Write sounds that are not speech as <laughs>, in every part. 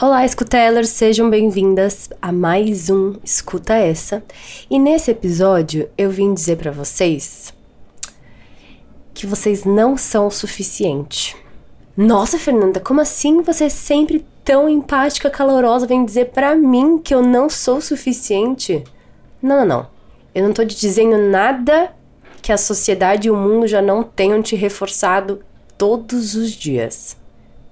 Olá, escutelers, sejam bem-vindas a mais um Escuta Essa. E nesse episódio eu vim dizer para vocês que vocês não são o suficiente. Nossa, Fernanda, como assim você é sempre tão empática, calorosa, vem dizer para mim que eu não sou o suficiente? Não, não, não. Eu não tô te dizendo nada que a sociedade e o mundo já não tenham te reforçado todos os dias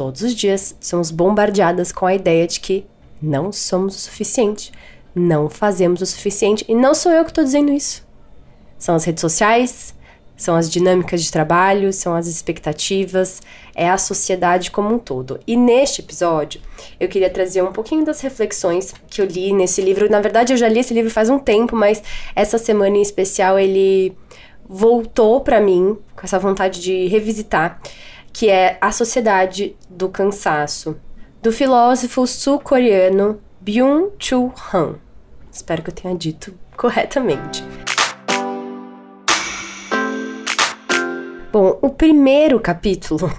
todos os dias somos bombardeadas com a ideia de que não somos o suficiente, não fazemos o suficiente. E não sou eu que estou dizendo isso. São as redes sociais, são as dinâmicas de trabalho, são as expectativas, é a sociedade como um todo. E neste episódio, eu queria trazer um pouquinho das reflexões que eu li nesse livro. Na verdade, eu já li esse livro faz um tempo, mas essa semana em especial ele voltou para mim com essa vontade de revisitar que é A Sociedade do Cansaço, do filósofo sul-coreano Byung-Chul Han. Espero que eu tenha dito corretamente. Bom, o primeiro capítulo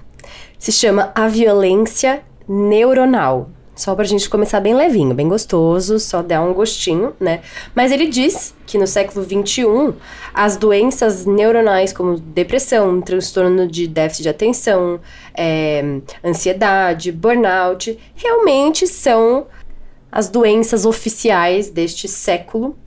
se chama A Violência Neuronal. Só pra gente começar bem levinho, bem gostoso, só dar um gostinho, né? Mas ele diz que no século XXI, as doenças neuronais como depressão, transtorno de déficit de atenção, é, ansiedade, burnout, realmente são as doenças oficiais deste século.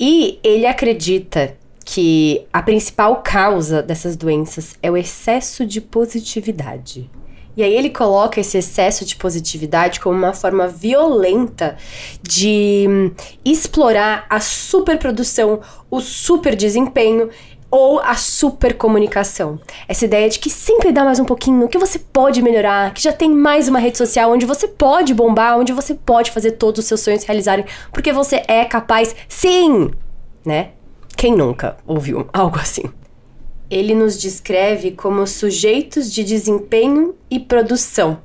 E ele acredita que a principal causa dessas doenças é o excesso de positividade. E aí ele coloca esse excesso de positividade como uma forma violenta de hum, explorar a superprodução, o super desempenho ou a super comunicação. Essa ideia de que sempre dá mais um pouquinho, que você pode melhorar, que já tem mais uma rede social onde você pode bombar, onde você pode fazer todos os seus sonhos realizarem, porque você é capaz, sim, né? Quem nunca ouviu algo assim? Ele nos descreve como sujeitos de desempenho e produção,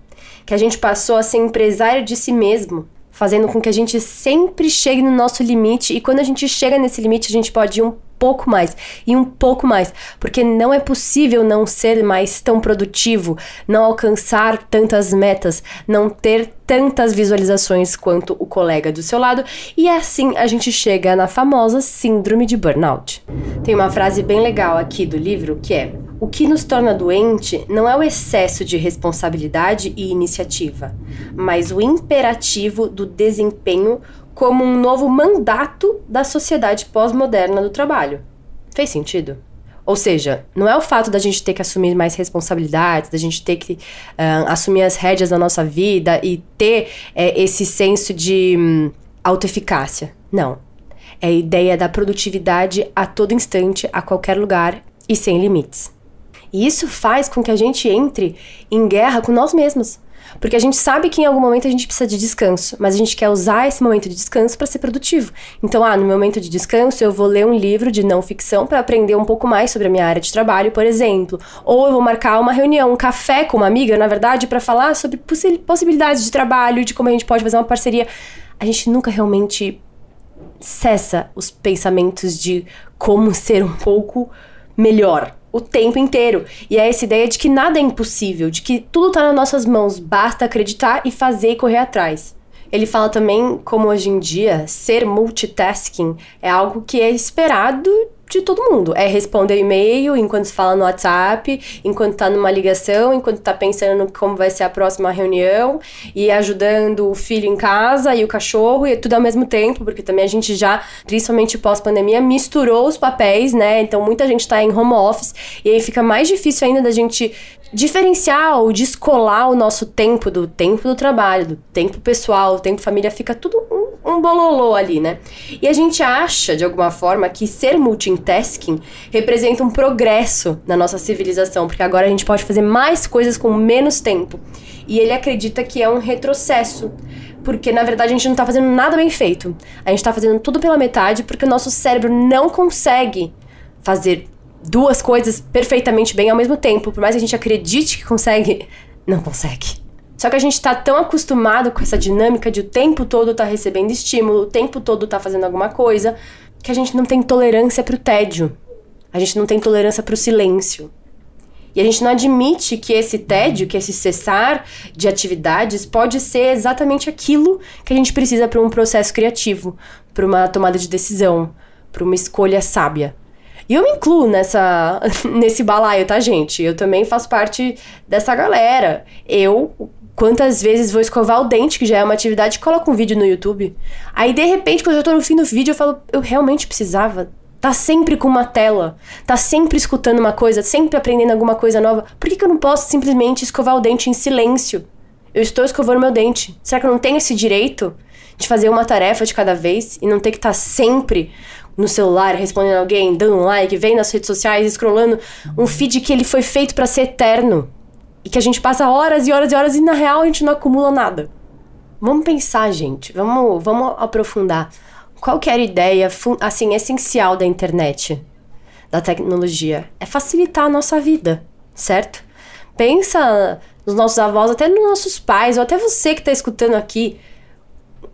que a gente passou a ser empresário de si mesmo, fazendo com que a gente sempre chegue no nosso limite. E quando a gente chega nesse limite a gente pode ir um pouco mais. E um pouco mais, porque não é possível não ser mais tão produtivo, não alcançar tantas metas, não ter tantas visualizações quanto o colega do seu lado, e assim a gente chega na famosa síndrome de burnout. Tem uma frase bem legal aqui do livro que é: o que nos torna doente não é o excesso de responsabilidade e iniciativa, mas o imperativo do desempenho como um novo mandato da sociedade pós-moderna do trabalho. Fez sentido? Ou seja, não é o fato da gente ter que assumir mais responsabilidades, da gente ter que uh, assumir as rédeas da nossa vida e ter é, esse senso de um, autoeficácia. Não. É a ideia da produtividade a todo instante, a qualquer lugar e sem limites. E isso faz com que a gente entre em guerra com nós mesmos. Porque a gente sabe que em algum momento a gente precisa de descanso, mas a gente quer usar esse momento de descanso para ser produtivo. Então, ah, no momento de descanso eu vou ler um livro de não ficção para aprender um pouco mais sobre a minha área de trabalho, por exemplo. Ou eu vou marcar uma reunião, um café com uma amiga, na verdade, para falar sobre possibilidades de trabalho, de como a gente pode fazer uma parceria. A gente nunca realmente cessa os pensamentos de como ser um pouco melhor o tempo inteiro. E é essa ideia de que nada é impossível, de que tudo está nas nossas mãos, basta acreditar e fazer e correr atrás. Ele fala também como hoje em dia ser multitasking é algo que é esperado de todo mundo. É responder e-mail enquanto se fala no WhatsApp, enquanto tá numa ligação, enquanto tá pensando como vai ser a próxima reunião e ajudando o filho em casa e o cachorro e tudo ao mesmo tempo, porque também a gente já, principalmente pós-pandemia, misturou os papéis, né? Então muita gente tá em home office e aí fica mais difícil ainda da gente diferenciar ou descolar o nosso tempo do tempo do trabalho, do tempo pessoal, do tempo família, fica tudo um, um bololô ali, né? E a gente acha, de alguma forma, que ser multitasking representa um progresso na nossa civilização, porque agora a gente pode fazer mais coisas com menos tempo. E ele acredita que é um retrocesso, porque na verdade a gente não tá fazendo nada bem feito. A gente tá fazendo tudo pela metade porque o nosso cérebro não consegue fazer duas coisas perfeitamente bem ao mesmo tempo. Por mais que a gente acredite que consegue, não consegue. Só que a gente tá tão acostumado com essa dinâmica de o tempo todo tá recebendo estímulo, o tempo todo tá fazendo alguma coisa, que a gente não tem tolerância pro tédio. A gente não tem tolerância pro silêncio. E a gente não admite que esse tédio, que esse cessar de atividades pode ser exatamente aquilo que a gente precisa para um processo criativo, para uma tomada de decisão, para uma escolha sábia. E eu me incluo nessa, <laughs> nesse balaio, tá, gente? Eu também faço parte dessa galera. Eu, quantas vezes vou escovar o dente, que já é uma atividade, coloco um vídeo no YouTube. Aí, de repente, quando eu tô no fim do vídeo, eu falo, eu realmente precisava tá sempre com uma tela, tá sempre escutando uma coisa, sempre aprendendo alguma coisa nova. Por que, que eu não posso simplesmente escovar o dente em silêncio? Eu estou escovando meu dente. Será que eu não tenho esse direito de fazer uma tarefa de cada vez e não ter que estar tá sempre no celular, respondendo alguém, dando um like, vendo nas redes sociais, scrollando um feed que ele foi feito para ser eterno. E que a gente passa horas e horas e horas e na real a gente não acumula nada. Vamos pensar, gente. Vamos, vamos aprofundar. Qual que era a ideia, assim, essencial da internet, da tecnologia? É facilitar a nossa vida, certo? Pensa nos nossos avós, até nos nossos pais, ou até você que está escutando aqui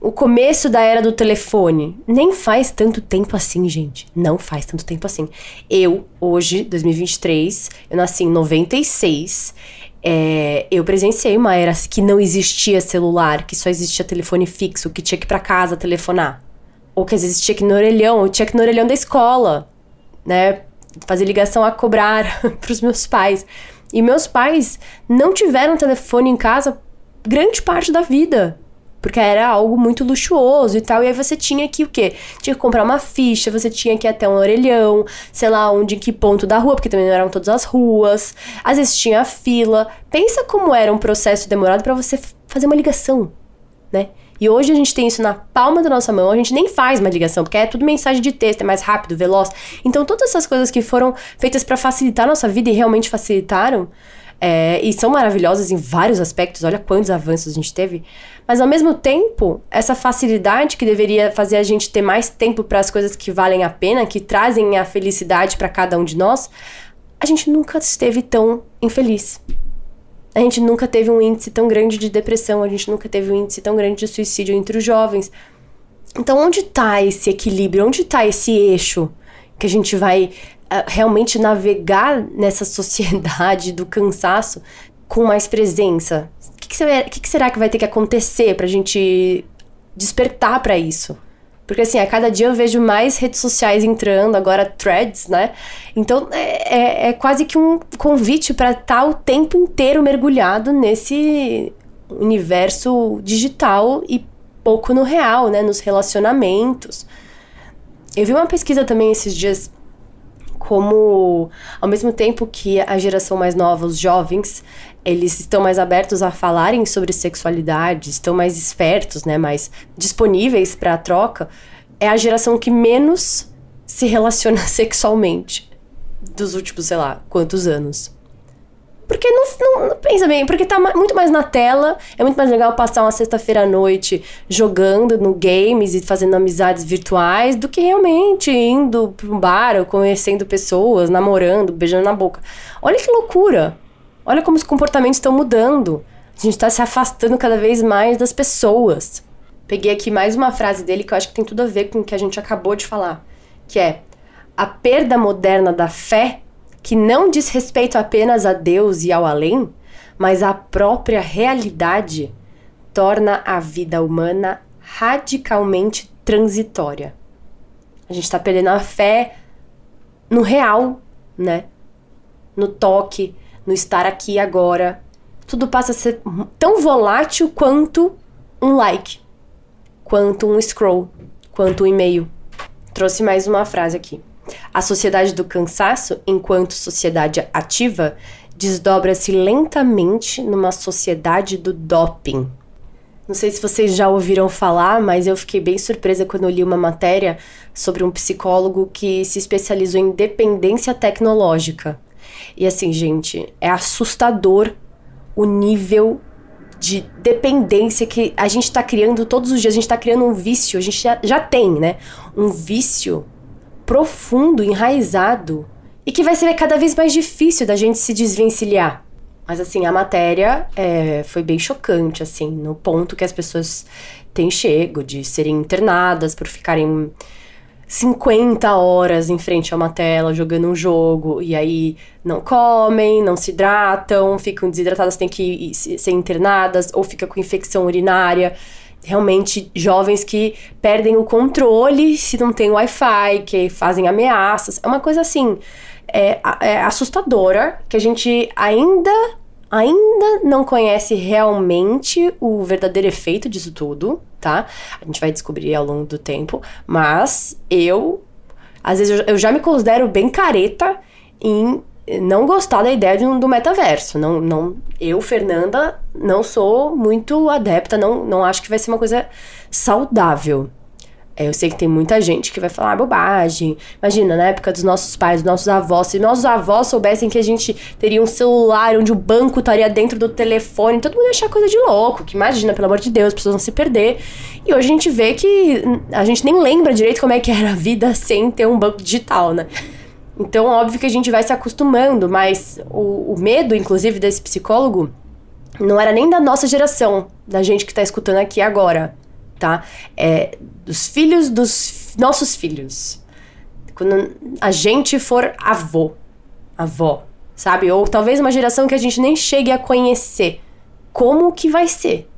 o começo da era do telefone. Nem faz tanto tempo assim, gente. Não faz tanto tempo assim. Eu, hoje, 2023, eu nasci em 96. É, eu presenciei uma era que não existia celular, que só existia telefone fixo, que tinha que ir pra casa telefonar. Ou que às vezes tinha que ir no orelhão, ou tinha que ir no orelhão da escola, né? Fazer ligação a cobrar <laughs> pros meus pais. E meus pais não tiveram telefone em casa grande parte da vida porque era algo muito luxuoso e tal. E aí você tinha que o quê? Tinha que comprar uma ficha, você tinha que ir até um orelhão, sei lá onde, em que ponto da rua, porque também não eram todas as ruas. Às vezes tinha fila. Pensa como era um processo demorado para você fazer uma ligação, né? E hoje a gente tem isso na palma da nossa mão, a gente nem faz uma ligação, porque é tudo mensagem de texto, é mais rápido, veloz. Então, todas essas coisas que foram feitas para facilitar a nossa vida e realmente facilitaram, é, e são maravilhosas em vários aspectos, olha quantos avanços a gente teve. Mas ao mesmo tempo, essa facilidade que deveria fazer a gente ter mais tempo para as coisas que valem a pena, que trazem a felicidade para cada um de nós, a gente nunca esteve tão infeliz. A gente nunca teve um índice tão grande de depressão, a gente nunca teve um índice tão grande de suicídio entre os jovens. Então, onde está esse equilíbrio? Onde está esse eixo que a gente vai realmente navegar nessa sociedade do cansaço com mais presença? O que, que, será, que, será que vai ter que acontecer pra gente despertar para isso? Porque assim, a cada dia eu vejo mais redes sociais entrando, agora threads, né? Então é, é, é quase que um convite para estar tá o tempo inteiro mergulhado nesse universo digital e pouco no real, né? Nos relacionamentos. Eu vi uma pesquisa também esses dias como ao mesmo tempo que a geração mais nova, os jovens, eles estão mais abertos a falarem sobre sexualidade, estão mais espertos, né, mais disponíveis para a troca, é a geração que menos se relaciona <laughs> sexualmente dos últimos, sei lá, quantos anos. Porque não, não, pensa bem, porque tá muito mais na tela. É muito mais legal passar uma sexta-feira à noite jogando no games e fazendo amizades virtuais do que realmente indo para um bar ou conhecendo pessoas, namorando, beijando na boca. Olha que loucura! Olha como os comportamentos estão mudando. A gente está se afastando cada vez mais das pessoas. Peguei aqui mais uma frase dele que eu acho que tem tudo a ver com o que a gente acabou de falar, que é: a perda moderna da fé que não diz respeito apenas a Deus e ao além, mas à própria realidade, torna a vida humana radicalmente transitória. A gente está perdendo a fé no real, né? No toque, no estar aqui agora. Tudo passa a ser tão volátil quanto um like, quanto um scroll, quanto um e-mail. Trouxe mais uma frase aqui. A sociedade do cansaço, enquanto sociedade ativa, desdobra-se lentamente numa sociedade do doping. Não sei se vocês já ouviram falar, mas eu fiquei bem surpresa quando li uma matéria sobre um psicólogo que se especializou em dependência tecnológica. E assim, gente, é assustador o nível de dependência que a gente está criando todos os dias. A gente está criando um vício, a gente já, já tem, né? Um vício profundo, enraizado e que vai ser cada vez mais difícil da gente se desvencilhar. Mas assim, a matéria é, foi bem chocante, assim, no ponto que as pessoas têm chego de serem internadas por ficarem 50 horas em frente a uma tela jogando um jogo e aí não comem, não se hidratam, ficam desidratadas, têm que ser internadas ou fica com infecção urinária. Realmente jovens que perdem o controle se não tem Wi-Fi, que fazem ameaças. É uma coisa assim, é, é assustadora que a gente ainda ainda não conhece realmente o verdadeiro efeito disso tudo, tá? A gente vai descobrir ao longo do tempo, mas eu, às vezes, eu, já me considero bem careta em não gostar da ideia de do metaverso. Não, não, eu, Fernanda, não sou muito adepta, não, não acho que vai ser uma coisa saudável. É, eu sei que tem muita gente que vai falar ah, bobagem. Imagina, na época dos nossos pais, dos nossos avós, se nossos avós soubessem que a gente teria um celular onde o banco estaria dentro do telefone, todo mundo ia achar coisa de louco. Que imagina, pelo amor de Deus, as pessoas vão se perder. E hoje a gente vê que a gente nem lembra direito como é que era a vida sem ter um banco digital, né? Então, óbvio que a gente vai se acostumando, mas o, o medo, inclusive, desse psicólogo não era nem da nossa geração, da gente que tá escutando aqui agora tá? É, dos filhos dos nossos filhos. Quando a gente for avô, avó, sabe? Ou talvez uma geração que a gente nem chegue a conhecer. Como que vai ser?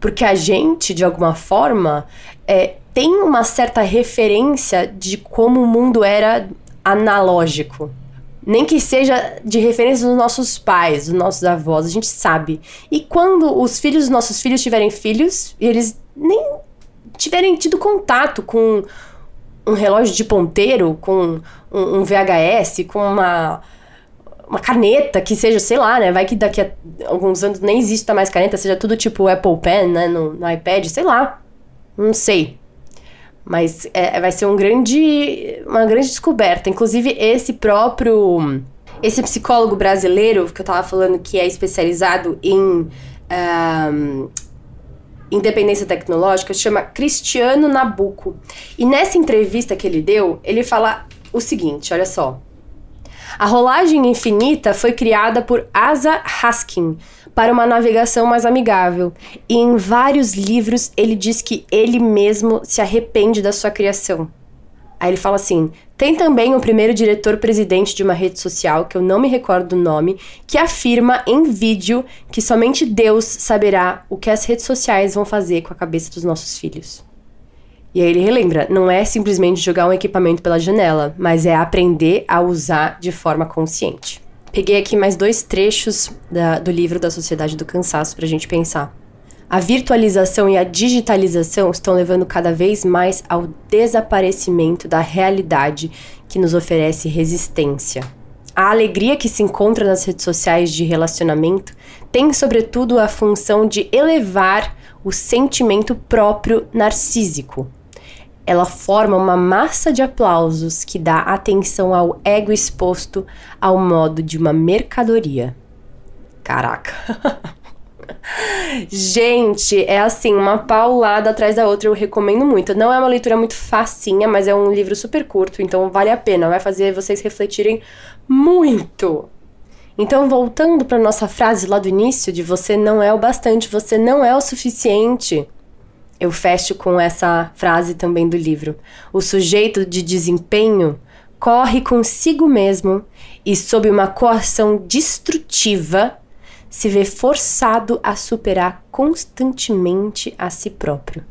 Porque a gente, de alguma forma, é, tem uma certa referência de como o mundo era analógico. Nem que seja de referência dos nossos pais, dos nossos avós, a gente sabe. E quando os filhos dos nossos filhos tiverem filhos, e eles nem tiverem tido contato com um relógio de ponteiro, com um, VHS, com uma uma caneta que seja, sei lá, né? Vai que daqui a alguns anos nem exista mais caneta, seja tudo tipo Apple Pen, né? No, no iPad, sei lá. Não sei. Mas é, vai ser um grande, uma grande descoberta. Inclusive, esse próprio. Esse psicólogo brasileiro que eu tava falando que é especializado em um, independência tecnológica chama Cristiano Nabuco. E nessa entrevista que ele deu, ele fala o seguinte: olha só. A rolagem infinita foi criada por Asa Haskin para uma navegação mais amigável. E em vários livros ele diz que ele mesmo se arrepende da sua criação. Aí ele fala assim: tem também o primeiro diretor-presidente de uma rede social, que eu não me recordo do nome, que afirma em vídeo que somente Deus saberá o que as redes sociais vão fazer com a cabeça dos nossos filhos. E aí ele relembra: não é simplesmente jogar um equipamento pela janela, mas é aprender a usar de forma consciente. Peguei aqui mais dois trechos da, do livro da Sociedade do Cansaço para a gente pensar. A virtualização e a digitalização estão levando cada vez mais ao desaparecimento da realidade que nos oferece resistência. A alegria que se encontra nas redes sociais de relacionamento tem, sobretudo, a função de elevar o sentimento próprio narcísico. Ela forma uma massa de aplausos que dá atenção ao ego exposto ao modo de uma mercadoria. Caraca! <laughs> Gente, é assim, uma paulada atrás da outra, eu recomendo muito. Não é uma leitura muito facinha, mas é um livro super curto, então vale a pena, vai fazer vocês refletirem muito. Então, voltando para nossa frase lá do início de você não é o bastante, você não é o suficiente. Eu fecho com essa frase também do livro. O sujeito de desempenho corre consigo mesmo e sob uma coação destrutiva se vê forçado a superar constantemente a si próprio.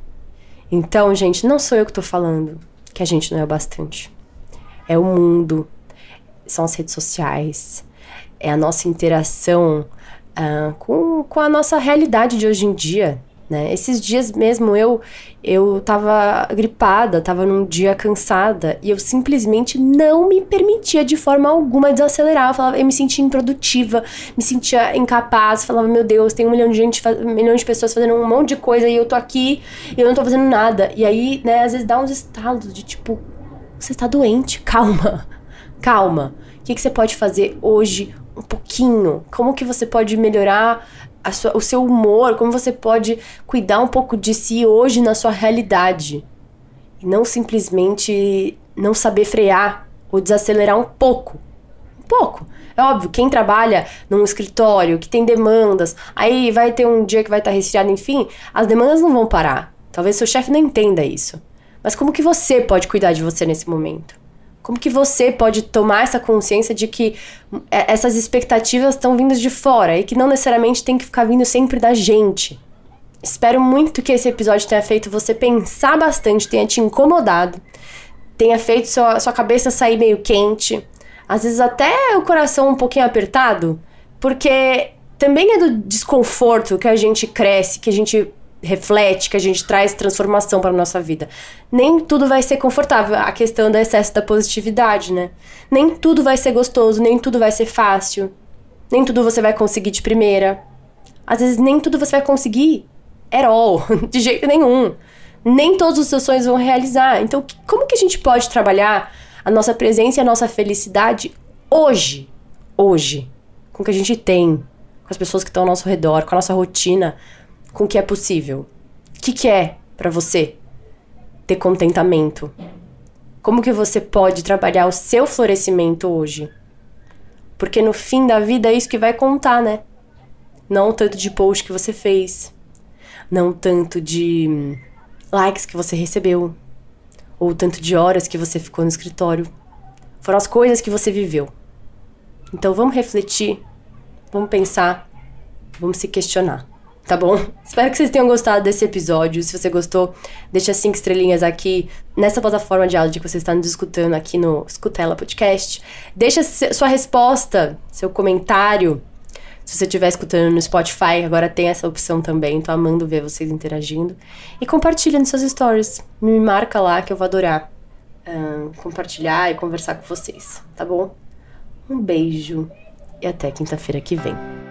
Então, gente, não sou eu que estou falando que a gente não é o bastante. É o mundo, são as redes sociais, é a nossa interação uh, com, com a nossa realidade de hoje em dia. Né? Esses dias mesmo eu eu tava gripada, tava num dia cansada e eu simplesmente não me permitia de forma alguma desacelerar. Eu, falava, eu me sentia improdutiva, me sentia incapaz, falava, meu Deus, tem um milhão de gente, um milhão de pessoas fazendo um monte de coisa e eu tô aqui e eu não tô fazendo nada. E aí, né, às vezes dá uns estalos de tipo, você está doente, calma, <laughs> calma. O que, que você pode fazer hoje um pouquinho? Como que você pode melhorar sua, o seu humor, como você pode cuidar um pouco de si hoje na sua realidade. E não simplesmente não saber frear ou desacelerar um pouco. Um pouco. É óbvio, quem trabalha num escritório que tem demandas, aí vai ter um dia que vai estar resfriado, enfim, as demandas não vão parar. Talvez seu chefe não entenda isso. Mas como que você pode cuidar de você nesse momento? Como que você pode tomar essa consciência de que é, essas expectativas estão vindo de fora e que não necessariamente tem que ficar vindo sempre da gente? Espero muito que esse episódio tenha feito você pensar bastante, tenha te incomodado, tenha feito sua, sua cabeça sair meio quente, às vezes até o coração um pouquinho apertado, porque também é do desconforto que a gente cresce, que a gente reflete, que a gente traz transformação para nossa vida. Nem tudo vai ser confortável, a questão do excesso da positividade, né? Nem tudo vai ser gostoso, nem tudo vai ser fácil. Nem tudo você vai conseguir de primeira. Às vezes nem tudo você vai conseguir at all, <laughs> de jeito nenhum. Nem todos os seus sonhos vão realizar. Então, como que a gente pode trabalhar a nossa presença e a nossa felicidade hoje? Hoje. Com o que a gente tem, com as pessoas que estão ao nosso redor, com a nossa rotina, com o que é possível. O que, que é para você ter contentamento? Como que você pode trabalhar o seu florescimento hoje? Porque no fim da vida é isso que vai contar, né? Não o tanto de post que você fez, não tanto de likes que você recebeu, ou tanto de horas que você ficou no escritório. Foram as coisas que você viveu. Então vamos refletir, vamos pensar, vamos se questionar. Tá bom? Espero que vocês tenham gostado desse episódio. Se você gostou, deixa cinco estrelinhas aqui nessa plataforma de áudio que você está nos escutando aqui no Escutela Podcast. Deixa sua resposta, seu comentário se você estiver escutando no Spotify, agora tem essa opção também. Tô amando ver vocês interagindo. E compartilha nos seus stories. Me marca lá que eu vou adorar uh, compartilhar e conversar com vocês, tá bom? Um beijo e até quinta-feira que vem.